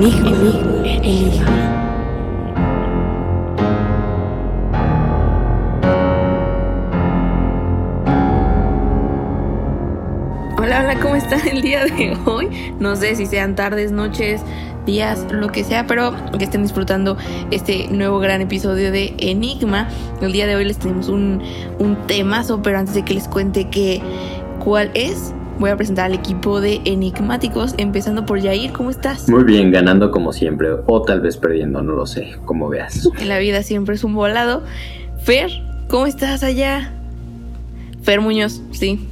Enigma. Enigma. Hola, hola, ¿cómo están el día de hoy? No sé si sean tardes, noches, días, lo que sea, pero que estén disfrutando este nuevo gran episodio de Enigma. El día de hoy les tenemos un, un temazo, pero antes de que les cuente que, cuál es, voy a presentar al equipo de enigmáticos, empezando por Yair, ¿cómo estás? Muy bien, ganando como siempre, o tal vez perdiendo, no lo sé, como veas. En la vida siempre es un volado. Fer, ¿cómo estás allá? Fer Muñoz, sí.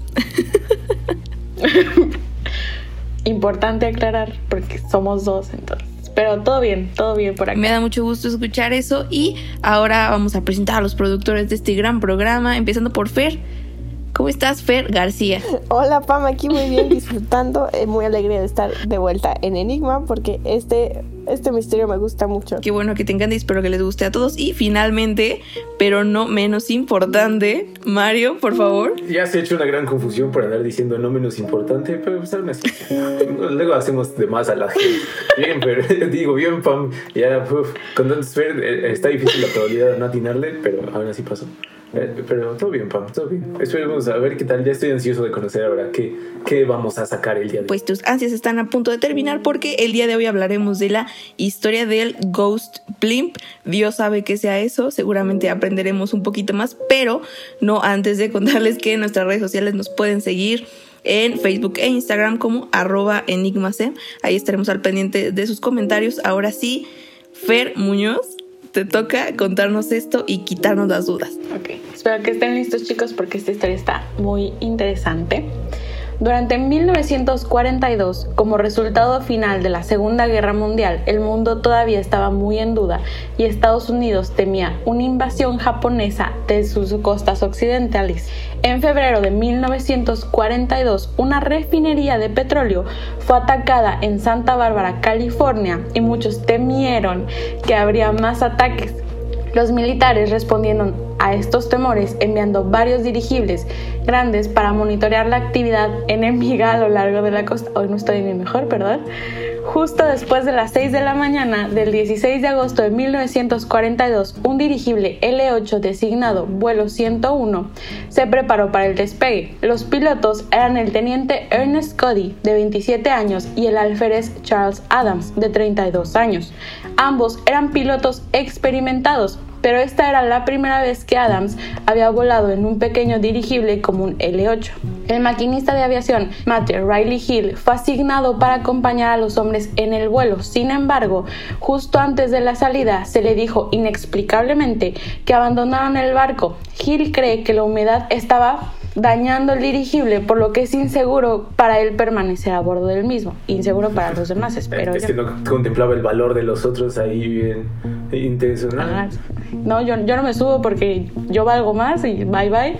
Importante aclarar porque somos dos entonces. Pero todo bien, todo bien por acá. Me da mucho gusto escuchar eso y ahora vamos a presentar a los productores de este gran programa, empezando por Fer. ¿Cómo estás, Fer García? Hola, Pam, aquí muy bien, disfrutando. Eh, muy alegre de estar de vuelta en Enigma porque este, este misterio me gusta mucho. Qué bueno que te encante y espero que les guste a todos. Y finalmente, pero no menos importante, Mario, por favor. Ya se ha hecho una gran confusión por andar diciendo no menos importante, pero pues aún así, luego hacemos de más a la gente. Bien, pero digo, bien, Pam, ya, uf, con Fer, eh, está difícil la probabilidad de no atinarle, pero aún así pasó. Eh, Pero todo bien, Pam, todo bien. Esperemos a ver qué tal. Ya estoy ansioso de conocer ahora qué, qué vamos a sacar el día de hoy. Pues tus ansias están a punto de terminar porque el día de hoy hablaremos de la historia del Ghost Blimp. Dios sabe que sea eso, seguramente aprenderemos un poquito más, pero no antes de contarles que en nuestras redes sociales nos pueden seguir en Facebook e Instagram como arroba enigmacem. Ahí estaremos al pendiente de sus comentarios. Ahora sí, Fer Muñoz, te toca contarnos esto y quitarnos las dudas. Ok, espero que estén listos chicos porque esta historia está muy interesante. Durante 1942, como resultado final de la Segunda Guerra Mundial, el mundo todavía estaba muy en duda y Estados Unidos temía una invasión japonesa de sus costas occidentales. En febrero de 1942, una refinería de petróleo fue atacada en Santa Bárbara, California, y muchos temieron que habría más ataques. Los militares respondieron a estos temores enviando varios dirigibles grandes para monitorear la actividad enemiga a lo largo de la costa. Hoy no estoy ni mejor, perdón. Justo después de las 6 de la mañana del 16 de agosto de 1942, un dirigible L-8 designado vuelo 101 se preparó para el despegue. Los pilotos eran el teniente Ernest Cody, de 27 años, y el alférez Charles Adams, de 32 años. Ambos eran pilotos experimentados, pero esta era la primera vez que Adams había volado en un pequeño dirigible como un L-8. El maquinista de aviación Matthew Riley Hill fue asignado para acompañar a los hombres en el vuelo. Sin embargo, justo antes de la salida se le dijo inexplicablemente que abandonaron el barco. Hill cree que la humedad estaba dañando el dirigible, por lo que es inseguro para él permanecer a bordo del mismo. Inseguro para los demás, espero. es yo. que no contemplaba el valor de los otros ahí bien intencional. Ajá. No, yo, yo no me subo porque yo valgo más y bye bye.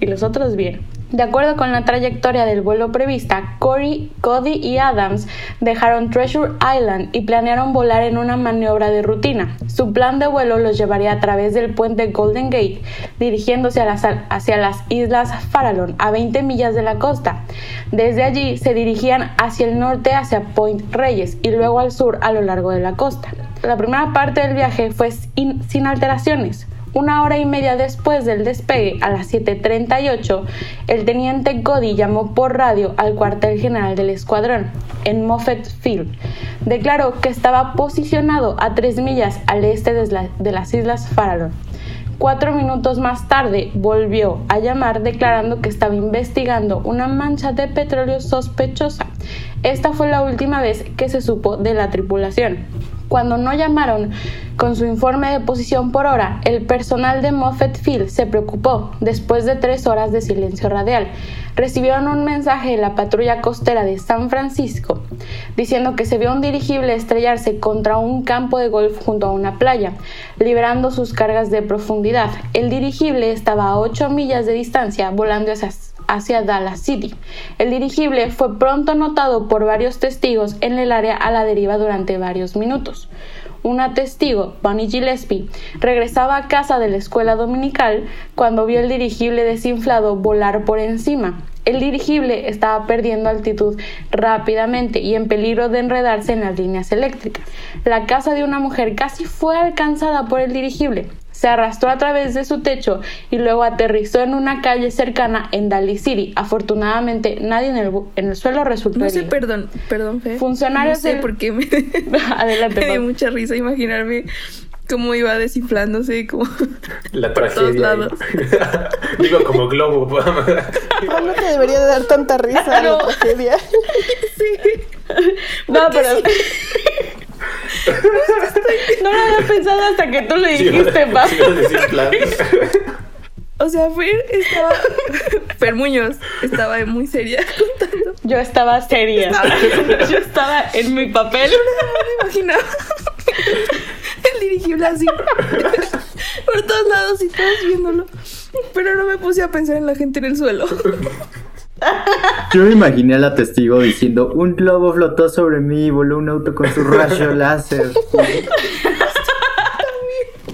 Y los otros bien. De acuerdo con la trayectoria del vuelo prevista, Corey, Cody y Adams dejaron Treasure Island y planearon volar en una maniobra de rutina. Su plan de vuelo los llevaría a través del puente Golden Gate, dirigiéndose hacia las islas Farallon, a 20 millas de la costa. Desde allí se dirigían hacia el norte, hacia Point Reyes, y luego al sur a lo largo de la costa. La primera parte del viaje fue sin alteraciones. Una hora y media después del despegue, a las 7.38, el teniente Cody llamó por radio al cuartel general del escuadrón, en Moffett Field. Declaró que estaba posicionado a tres millas al este de, la, de las islas Farallon. Cuatro minutos más tarde volvió a llamar declarando que estaba investigando una mancha de petróleo sospechosa. Esta fue la última vez que se supo de la tripulación. Cuando no llamaron con su informe de posición por hora, el personal de Moffett Field se preocupó después de tres horas de silencio radial. Recibieron un mensaje de la patrulla costera de San Francisco diciendo que se vio un dirigible estrellarse contra un campo de golf junto a una playa, liberando sus cargas de profundidad. El dirigible estaba a 8 millas de distancia volando hacia hacia Dallas City. El dirigible fue pronto notado por varios testigos en el área a la deriva durante varios minutos. Una testigo, Bonnie Gillespie, regresaba a casa de la escuela dominical cuando vio el dirigible desinflado volar por encima. El dirigible estaba perdiendo altitud rápidamente y en peligro de enredarse en las líneas eléctricas. La casa de una mujer casi fue alcanzada por el dirigible. Se arrastró a través de su techo y luego aterrizó en una calle cercana en Daly City. Afortunadamente, nadie en el, en el suelo resultó No sé, herido. perdón, perdón, Fer. Funcionarios No sé del- por qué me, Adelante, me dio mucha risa imaginarme cómo iba desinflándose, como... La Por todos tragedia. ahí. lados. Digo, como globo. No te debería de dar tanta risa la tragedia. No, pero. No lo había pensado hasta que tú lo dijiste, plan. O sea, Fer estaba... Fer Muñoz estaba muy seria contando. Yo estaba seria. Yo estaba en mi papel. me imaginaba el dirigible así por todos lados y todos viéndolo. Pero no me puse a pensar en la gente en el suelo. Yo me imaginé a la testigo diciendo, un globo flotó sobre mí y voló un auto con su rayo láser.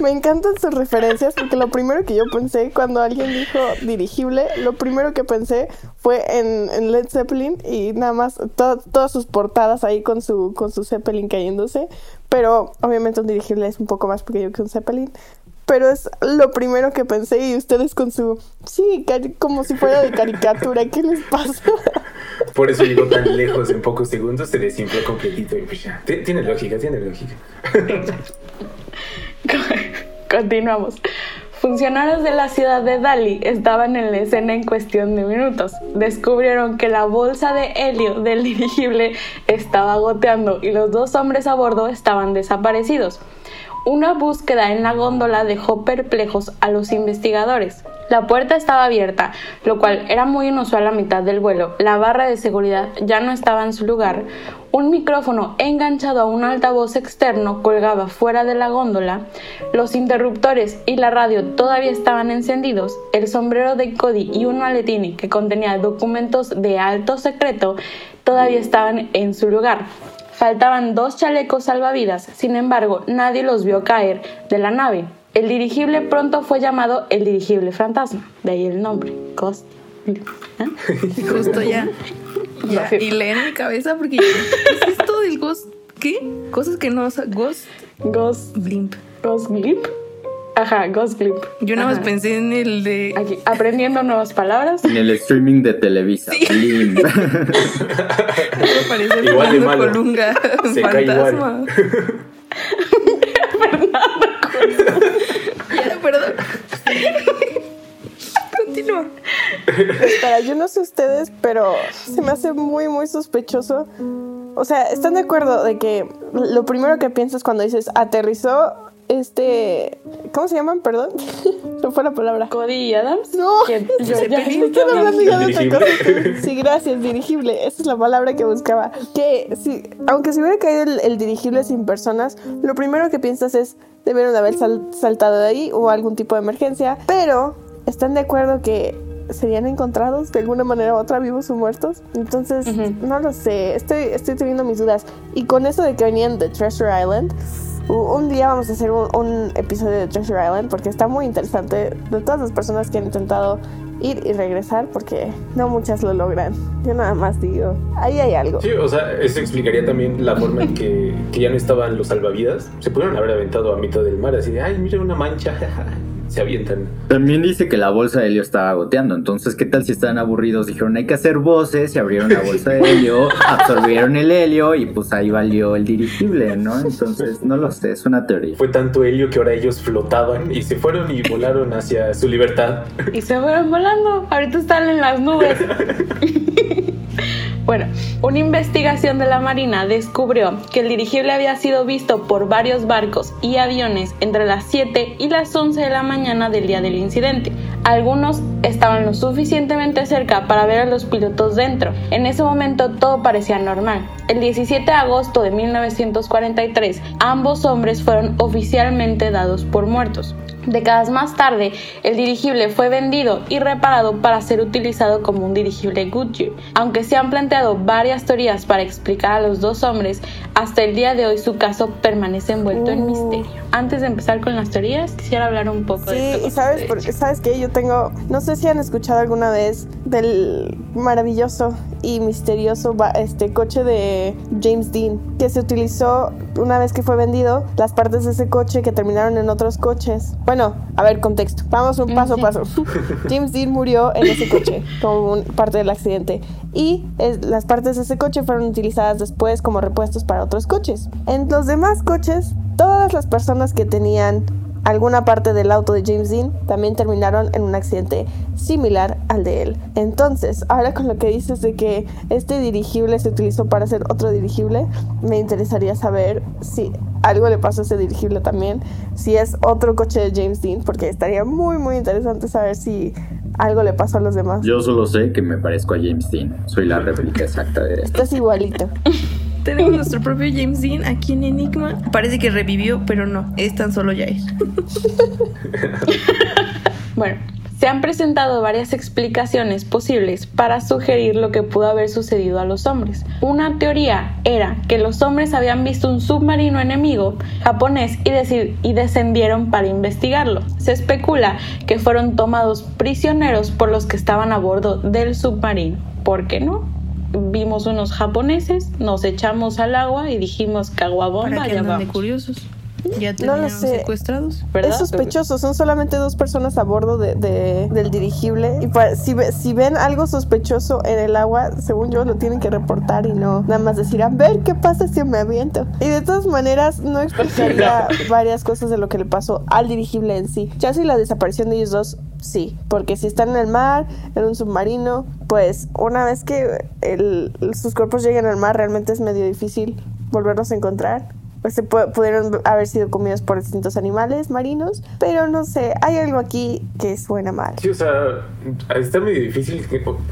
Me encantan sus referencias porque lo primero que yo pensé cuando alguien dijo dirigible, lo primero que pensé fue en, en Led Zeppelin y nada más to- todas sus portadas ahí con su, con su Zeppelin cayéndose. Pero obviamente un dirigible es un poco más pequeño que un Zeppelin. Pero es lo primero que pensé y ustedes con su... Sí, como si fuera de caricatura. ¿Qué les pasa? Por eso llegó tan lejos en pocos segundos, se desinfló completito y pues ya. Ti- Tiene lógica, tiene lógica. Continuamos. Funcionarios de la ciudad de Dali estaban en la escena en cuestión de minutos. Descubrieron que la bolsa de helio del dirigible estaba goteando y los dos hombres a bordo estaban desaparecidos. Una búsqueda en la góndola dejó perplejos a los investigadores. La puerta estaba abierta, lo cual era muy inusual a mitad del vuelo. La barra de seguridad ya no estaba en su lugar. Un micrófono enganchado a un altavoz externo colgaba fuera de la góndola. Los interruptores y la radio todavía estaban encendidos. El sombrero de Cody y un maletín que contenía documentos de alto secreto todavía estaban en su lugar. Faltaban dos chalecos salvavidas, sin embargo, nadie los vio caer de la nave. El dirigible pronto fue llamado el dirigible fantasma, de ahí el nombre, Ghost. ¿Eh? Justo ya. Ya. Sí. Y lee en mi cabeza porque yo, ¿qué es esto del ghost? ¿Qué? Cosas que no Ghost Ghost, Blimp. Ghost Glimp. Ajá, Ghost Glimp. Yo nada más pensé en el de. Aquí, aprendiendo nuevas palabras. En el streaming de Televisa. Blim. Me parece Igual de malo. Colunga. Se cae fantasma. Espera, yo no sé ustedes, pero se me hace muy, muy sospechoso. O sea, ¿están de acuerdo de que lo primero que piensas cuando dices aterrizó este... ¿Cómo se llaman? Perdón. No fue la palabra. Cody Adams. No. Yo ya Zeppelin. estoy Están hablando ya de otra Dirigible. cosa. que- Sí, gracias, dirigible. Esa es la palabra que buscaba. Que si, aunque se hubiera caído el, el dirigible sin personas, lo primero que piensas es debieron de haber sal- saltado de ahí o algún tipo de emergencia. Pero están de acuerdo que serían encontrados de alguna manera u otra vivos o muertos. Entonces, Ujú. no lo sé. Estoy, estoy teniendo mis dudas. Y con eso de que venían de Treasure Island. Un día vamos a hacer un, un episodio de Treasure Island porque está muy interesante de todas las personas que han intentado ir y regresar porque no muchas lo logran. Yo nada más digo, ahí hay algo. Sí, o sea, eso explicaría también la forma en que, que ya no estaban los salvavidas. Se pudieron haber aventado a mitad del mar, así de, ay, mira una mancha. Se avientan. También dice que la bolsa de helio estaba goteando. Entonces, ¿qué tal si estaban aburridos? Dijeron, hay que hacer voces. Y abrieron la bolsa de helio, absorbieron el helio y pues ahí valió el dirigible, ¿no? Entonces, no lo sé, es una teoría. Fue tanto helio que ahora ellos flotaban y se fueron y volaron hacia su libertad. Y se fueron volando. Ahorita están en las nubes. Bueno, una investigación de la Marina descubrió que el dirigible había sido visto por varios barcos y aviones entre las 7 y las 11 de la mañana del día del incidente. Algunos estaban lo suficientemente cerca para ver a los pilotos dentro. En ese momento todo parecía normal. El 17 de agosto de 1943, ambos hombres fueron oficialmente dados por muertos. Décadas más tarde, el dirigible fue vendido y reparado para ser utilizado como un dirigible Goodyear. Aunque se han planteado varias teorías para explicar a los dos hombres, hasta el día de hoy su caso permanece envuelto en Uh. misterio. Antes de empezar con las teorías, quisiera hablar un poco de Sí, esto. y sabes, porque, sabes que yo tengo, no sé si han escuchado alguna vez del maravilloso y misterioso este coche de James Dean que se utilizó una vez que fue vendido las partes de ese coche que terminaron en otros coches. Bueno, a ver, contexto. Vamos un paso a paso. James Dean murió en ese coche como un- parte del accidente y es- las partes de ese coche fueron utilizadas después como repuestos para otros coches. En los demás coches, todas las personas que tenían alguna parte del auto de James Dean también terminaron en un accidente similar al de él. Entonces, ahora con lo que dices de que este dirigible se utilizó para hacer otro dirigible, me interesaría saber si algo le pasó a ese dirigible también, si es otro coche de James Dean, porque estaría muy muy interesante saber si algo le pasó a los demás. Yo solo sé que me parezco a James Dean. Soy la réplica exacta de él. Estás igualito. Tenemos nuestro propio James Dean aquí en Enigma. Parece que revivió, pero no, es tan solo Jair. Bueno, se han presentado varias explicaciones posibles para sugerir lo que pudo haber sucedido a los hombres. Una teoría era que los hombres habían visto un submarino enemigo japonés y, y descendieron para investigarlo. Se especula que fueron tomados prisioneros por los que estaban a bordo del submarino. ¿Por qué no? Vimos unos japoneses, nos echamos al agua y dijimos caguabomba, ya vamos. curiosos. Ya No lo sé. secuestrados. ¿Verdad? Es sospechoso, son solamente dos personas a bordo de, de- del dirigible. Y pa- si, si ven algo sospechoso en el agua, según yo, lo tienen que reportar y no nada más decir, a ver qué pasa si me aviento. Y de todas maneras, no explicaría varias cosas de lo que le pasó al dirigible en sí. Ya si la desaparición de ellos dos, sí. Porque si están en el mar, en un submarino, pues una vez que el- sus cuerpos lleguen al mar, realmente es medio difícil volverlos a encontrar se pu- pudieron haber sido comidos por distintos animales marinos, pero no sé, hay algo aquí que suena mal. Sí, o sea, está medio difícil.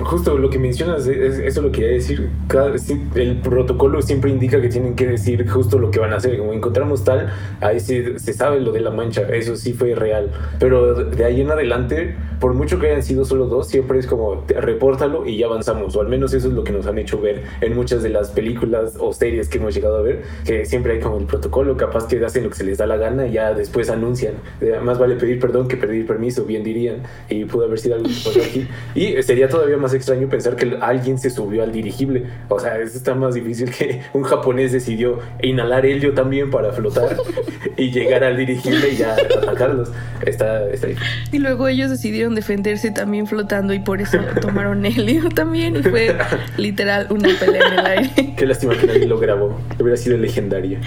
Justo lo que mencionas, es- eso lo quería decir. Cada- el protocolo siempre indica que tienen que decir justo lo que van a hacer. Como encontramos tal, ahí se, se sabe lo de la mancha. Eso sí fue real. Pero de ahí en adelante, por mucho que hayan sido solo dos, siempre es como repórtalo y ya avanzamos. O al menos eso es lo que nos han hecho ver en muchas de las películas o series que hemos llegado a ver. Que siempre hay como el protocolo, capaz que hacen lo que se les da la gana y ya después anuncian. Eh, Más vale pedir perdón que pedir permiso, bien dirían. Y pudo haber sido algo pasó aquí. Y sería todavía más extraño pensar que alguien se subió al dirigible. O sea, eso está más difícil que un japonés decidió inhalar helio también para flotar y llegar al dirigible y ya atacarlos. Está, está. Y luego ellos decidieron defenderse también flotando y por eso tomaron helio también. Y fue literal una pelea en el aire. Qué lástima que nadie lo grabó. Hubiera sido legendaria.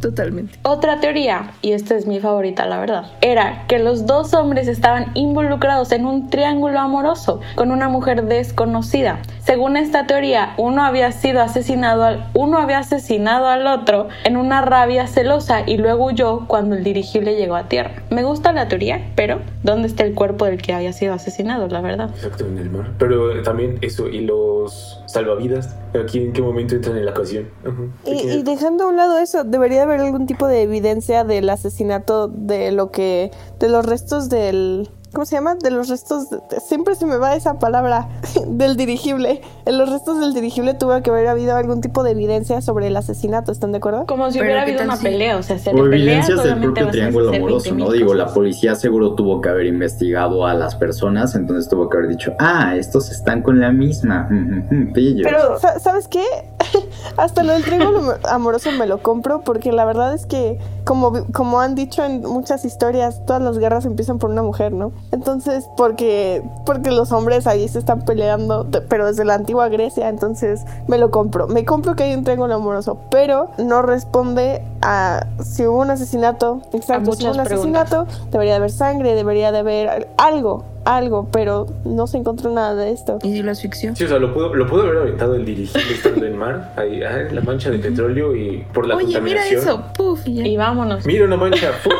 Totalmente. Otra teoría, y esta es mi favorita la verdad, era que los dos hombres estaban involucrados en un triángulo amoroso con una mujer desconocida. Según esta teoría, uno había sido asesinado al, uno había asesinado al otro en una rabia celosa y luego huyó cuando el dirigible llegó a tierra. Me gusta la teoría, pero ¿dónde está el cuerpo del que había sido asesinado, la verdad? Exacto, en el mar. Pero también eso, y los salvavidas, aquí en qué momento entran en la ocasión. Ujú. Y, y dejando a un lado eso, debería haber algún tipo de evidencia del asesinato de lo que, de los restos del, ¿cómo se llama? De los restos, de- siempre se me va esa palabra, del dirigible. En los restos del dirigible tuvo que haber habido algún tipo de evidencia sobre el asesinato, ¿están de acuerdo? Como si Pero hubiera ¿qué habido una si- pelea, o sea, se O le pelea, evidencias del solamente propio triángulo amoroso, 20.000 ¿no? Digo, la policía seguro tuvo que haber investigado a las personas, entonces tuvo que haber dicho, ah, estos están con la misma. mm, mm, pillos". Pero, sa- ¿sabes qué? Hasta lo del triángulo amoroso me lo compro porque la verdad es que, como, como han dicho en muchas historias, todas las guerras empiezan por una mujer, ¿no? Entonces, porque, porque los hombres ahí se están peleando, pero desde la antigua Grecia, entonces me lo compro. Me compro que hay un triángulo amoroso, pero no responde a si hubo un asesinato. Exacto, si hubo un asesinato, debería de haber sangre, debería de haber algo, algo, pero no se encontró nada de esto. ¿Y si lo asfixió? Sí, o sea, lo pudo, lo pudo haber aventado el dirigible estando en mar, ahí, ah, la mancha de petróleo y por la Oye, mira eso. Puf, y ya. Y vámonos. Mira una mancha. ¡pum!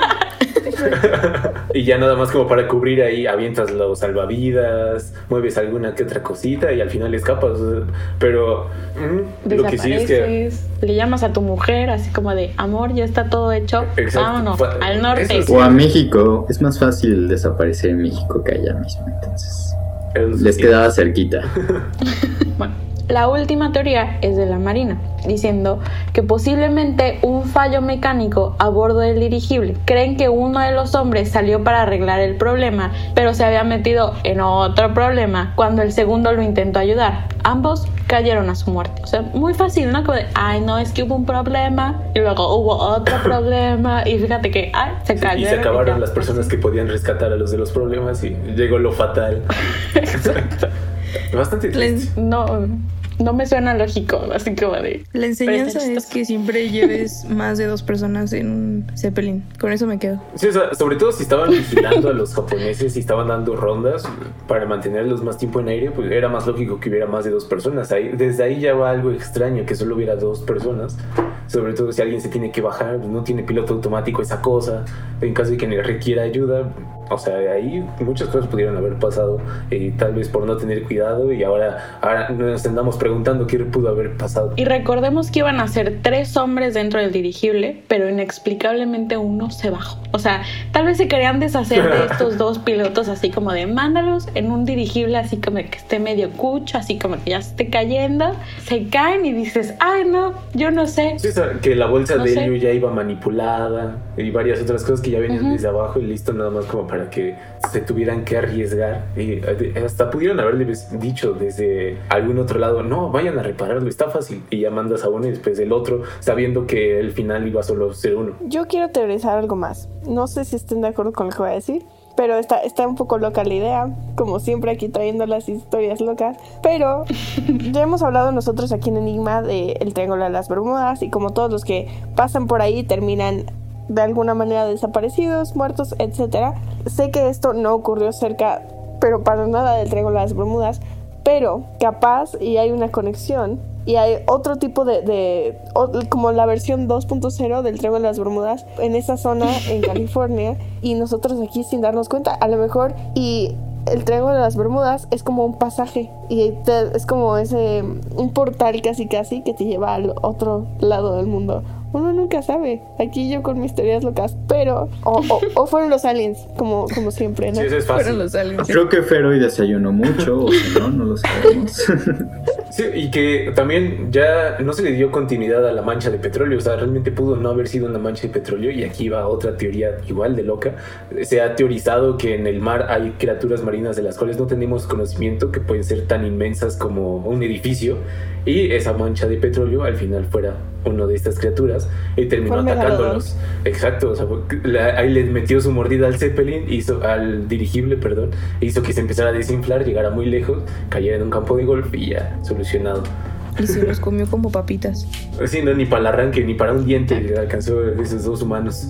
y ya nada más como para cubrir ahí, avientas los salvavidas, mueves alguna que otra cosita y al final escapas. Pero mm, lo que sí es que. Desapareces, le llamas a tu mujer así como de amor, ya está todo hecho, Exacto. vámonos al norte. O a México, es más fácil desaparecer en México que allá mismo, entonces. Les quedaba cerquita. Bueno, La última teoría es de la Marina, diciendo que posiblemente un fallo mecánico a bordo del dirigible. Creen que uno de los hombres salió para arreglar el problema, pero se había metido en otro problema cuando el segundo lo intentó ayudar. Ambos cayeron a su muerte. O sea, muy fácil, ¿no? Como de, ay, no, es que hubo un problema y luego hubo otro problema y fíjate que, ay, se Sí, cayeron. y se acabaron las personas que podían rescatar a los de los problemas y llegó lo fatal. Bastante triste. No, no me suena lógico, así como de... La enseñanza es chistoso. que siempre lleves más de dos personas en un Zeppelin. Con eso me quedo. Sí, o sea, sobre todo si estaban vigilando a los japoneses y estaban dando rondas para mantenerlos más tiempo en aire, pues era más lógico que hubiera más de dos personas. Ahí, desde ahí ya va algo extraño, que solo hubiera dos personas. Sobre todo si alguien se tiene que bajar, pues no tiene piloto automático esa cosa. En caso de que requiera ayuda, o sea, ahí muchas cosas pudieron haber pasado, eh, tal vez por no tener cuidado y ahora, ahora nos andamos preguntando qué pudo haber pasado. Y recordemos que iban a ser tres hombres dentro del dirigible, pero inexplicablemente uno se bajó. O sea, tal vez se querían deshacer de estos dos pilotos así como de mándalos en un dirigible así como que esté medio cucho, así como que ya se esté cayendo. Se caen y dices, ay no, yo no sé. Sí, que la bolsa No de sé. helio ya iba manipulada y varias otras cosas que ya venían Ujú. desde abajo y listo nada más como para que se tuvieran que arriesgar. Y eh, hasta pudieron haberle dicho desde algún otro lado, no, vayan a repararlo, está fácil. Y ya mandas a uno y después el otro, sabiendo que el final iba solo a ser uno. Yo quiero teorizar algo más. No sé si estén de acuerdo con lo que voy a decir, pero está, está un poco loca la idea, como siempre aquí trayendo las historias locas. Pero ya hemos hablado nosotros aquí en Enigma del Triángulo de las Bermudas y como todos los que pasan por ahí terminan de alguna manera desaparecidos, muertos, etcétera. Sé que esto no ocurrió cerca, pero para nada del Triángulo de las Bermudas, pero capaz y hay una conexión y hay otro tipo de, de- o- como la versión 2.0 del Triángulo de las Bermudas en esa zona en California y nosotros aquí sin darnos cuenta a lo mejor y el Triángulo de las Bermudas es como un pasaje y te- es como ese un portal casi casi que te lleva al otro lado del mundo uno nunca sabe aquí yo con mis teorías locas pero o, o- o fueron los aliens como como siempre ¿no? Sí, eso es Fueron fácil. los aliens. Creo que Fer hoy desayunó mucho, o si no, no lo sabemos. Sí, y que también ya no se le dio continuidad a la mancha de petróleo, o sea, realmente pudo no haber sido una mancha de petróleo y aquí va otra teoría igual de loca. Se ha teorizado que en el mar hay criaturas marinas de las cuales no tenemos conocimiento que pueden ser tan inmensas como un edificio y esa mancha de petróleo al final fuera uno de estas criaturas y terminó atacándolos. Exacto, o sea, la- ahí le metió su mordida al Zeppelin, hizo al dirigible, perdón, hizo que se empezara a desinflar, llegara muy lejos, cayera en un campo de golf y ya, solucionado. Y se los comió como papitas. Sí, no, ni para el arranque, ni para un diente alcanzó esos dos humanos.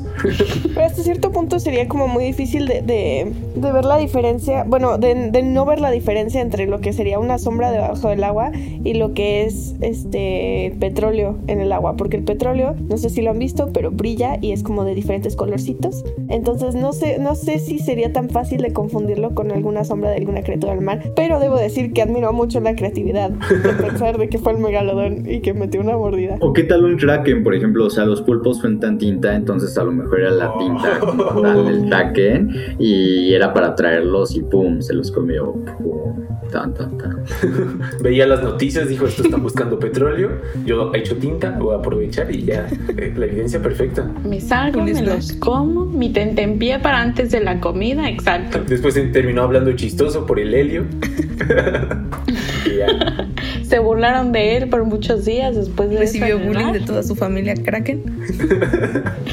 Pero hasta cierto punto sería como muy difícil de, de- de ver la diferencia, bueno, de, de no ver la diferencia entre lo que sería una sombra debajo del agua y lo que es este petróleo en el agua, porque el petróleo, no sé si lo han visto, pero brilla y es como de diferentes colorcitos. Entonces no sé, no sé si sería tan fácil de confundirlo con alguna sombra de alguna criatura del mar, pero debo decir que admiro mucho la creatividad de pensar de que fue el megalodón y que metió una mordida. O qué tal un kraken, por ejemplo, o sea, los pulpos sueltan tinta, entonces a lo mejor era la tinta como tal del kraken y era para traerlos y pum, se los comió. Pum, tan, tan, tan. Veía las noticias, dijo, esto están buscando petróleo, yo he hecho tinta, voy a aprovechar y ya, eh, la evidencia perfecta. Me salgo, me los como, mi tentempié para antes de la comida, exacto. Después terminó hablando chistoso por el helio. y ya. Se burlaron de él por muchos días después de eso Recibió bullying de toda su familia Kraken.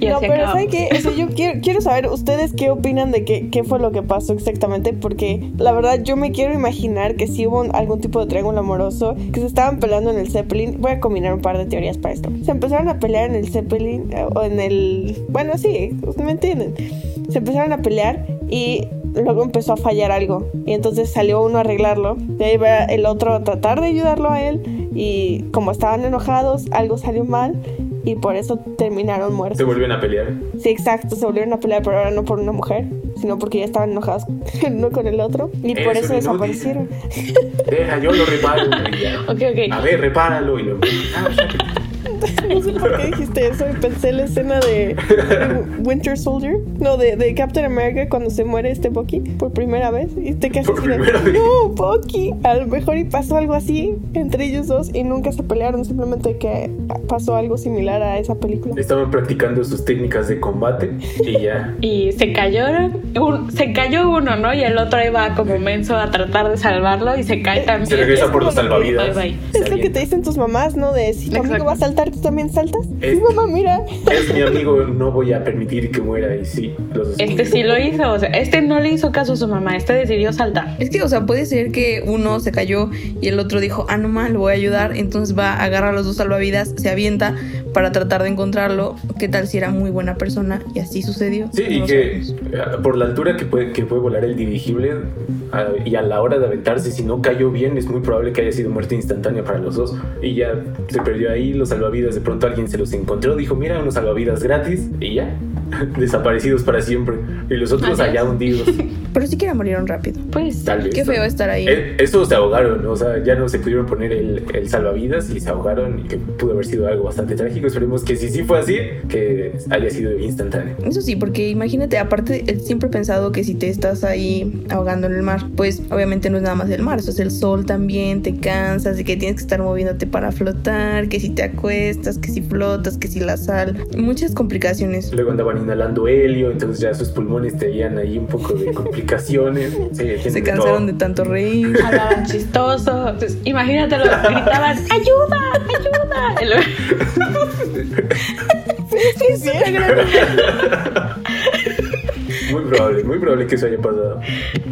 y no, pero. ¿saben qué? O sea, yo quiero, quiero saber ustedes qué opinan de qué, qué fue lo que pasó exactamente, porque la verdad yo me quiero imaginar que sí hubo un- algún tipo de triángulo amoroso, que se estaban peleando en el Zeppelin. Voy a combinar un par de teorías para esto. Se empezaron a pelear en el Zeppelin, eh, o en el... Bueno, sí, ¿me entienden? Se empezaron a pelear y luego empezó a fallar algo. Y entonces salió uno a arreglarlo. De ahí va el otro a tratar de ayudarlo a él. Y como estaban enojados, algo salió mal. Y por eso terminaron muertos. Se volvieron a pelear. Sí, exacto, se volvieron a pelear, pero ahora no por una mujer, sino porque ya estaban enojados uno con el otro y por Eso eso inútil. desaparecieron. Deja, yo lo reparo. Ok, ok. A ver, repáralo. Y lo... Ah, o sea que- No sé por qué dijiste eso y pensé en la escena de, de Winter Soldier. No, de, de Captain America cuando se muere este Bucky por primera vez. Y te quedas no, Bucky. A lo mejor y pasó algo así entre ellos dos y nunca se pelearon. Simplemente que pasó algo similar a esa película. Estaban practicando sus técnicas de combate y ya. Y se cayeron, un- se cayó uno, ¿no? Y el otro iba como menso a tratar de salvarlo y se cae también. Se regresa por los Bye, salvavidas. bye. Se Es lo que te dicen tus mamás, ¿no? De si tu amigo va a saltar, tú también saltas. Es- Sí, mamá, mira. Es mi amigo, no voy a permitir que muera. Y sí, los. Este sí lo hizo, o sea, este no le hizo caso a su mamá, este decidió saltar. Es que, o sea, puede ser que uno se cayó y el otro dijo, ah, no mal, voy a ayudar. Entonces va, agarra a los dos salvavidas, se avienta para tratar de encontrarlo. ¿Qué tal si era muy buena persona? Y así sucedió. Sí, y que sabemos. eh, por la altura que puede, que puede volar el dirigible ah, y a la hora de aventarse, si no cayó bien, es muy probable que haya sido muerte instantánea para los dos. Y ya se perdió ahí los salvavidas. De pronto alguien se los encontró, dijo: Mira, unos salvavidas gratis, y ya, desaparecidos para siempre. Y los otros Adiós. allá hundidos. Pero siquiera murieron rápido. Pues Tal vez. Qué feo ¿no? estar ahí. Eh, Estos se ahogaron, o sea, ya no se pudieron poner el, el salvavidas y se ahogaron y que pudo haber sido algo bastante trágico. Esperemos que si sí fue así, que haya sido instantáneo. Eso sí, porque imagínate, aparte, él siempre he pensado que si te estás ahí ahogando en el mar, pues obviamente no es nada más el mar, eso es el sol también, te cansas, de que tienes que estar moviéndote para flotar, que si te acuestas, que si flotas, que si la sal, muchas complicaciones. Luego andaban inhalando helio, entonces ya sus pulmones tenían ahí un poco de complicaciones. Se cansaron de tanto reír. hablaban chistoso, entonces, imagínatelo, gritaban, ayuda, ayuda. Sí. Muy probable, muy probable que eso haya pasado.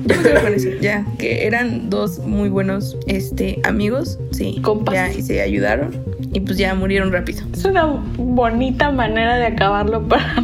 Yo ya, que eran dos muy buenos este, amigos, sí, Compas. ya, y se ayudaron y pues ya murieron rápido. Es una bonita manera de acabarlo para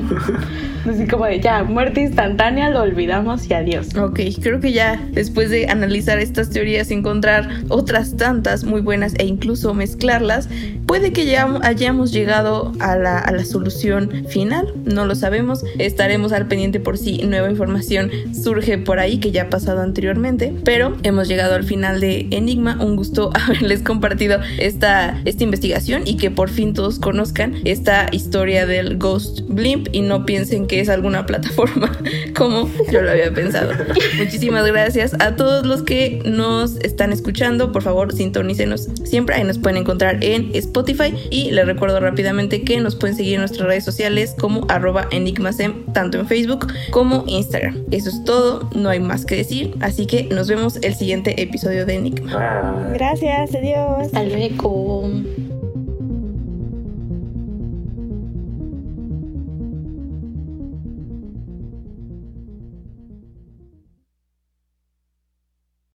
así como de ya, muerte instantánea, lo olvidamos y adiós. Ok, creo que ya después de analizar estas teorías y encontrar otras tantas muy buenas e incluso mezclarlas, puede que ya hayamos llegado a la, a la solución final, no lo sabemos, estaremos al pendiente por si nueva información surge por ahí que ya ha pasado anteriormente, pero hemos llegado al final de Enigma, un gusto haberles compartido esta, esta investigación y que por fin todos conozcan esta historia del Ghost Blimp y no piensen que es alguna plataforma como yo lo había pensado. Muchísimas gracias a todos los que nos están escuchando. Por favor, sintonícenos siempre. Ahí nos pueden encontrar en Spotify. Y les recuerdo rápidamente que nos pueden seguir en nuestras redes sociales como arroba enigmasem, tanto en Facebook como Instagram. Eso es todo, no hay más que decir. Así que nos vemos el siguiente episodio de Enigma. Gracias, adiós. Hasta luego.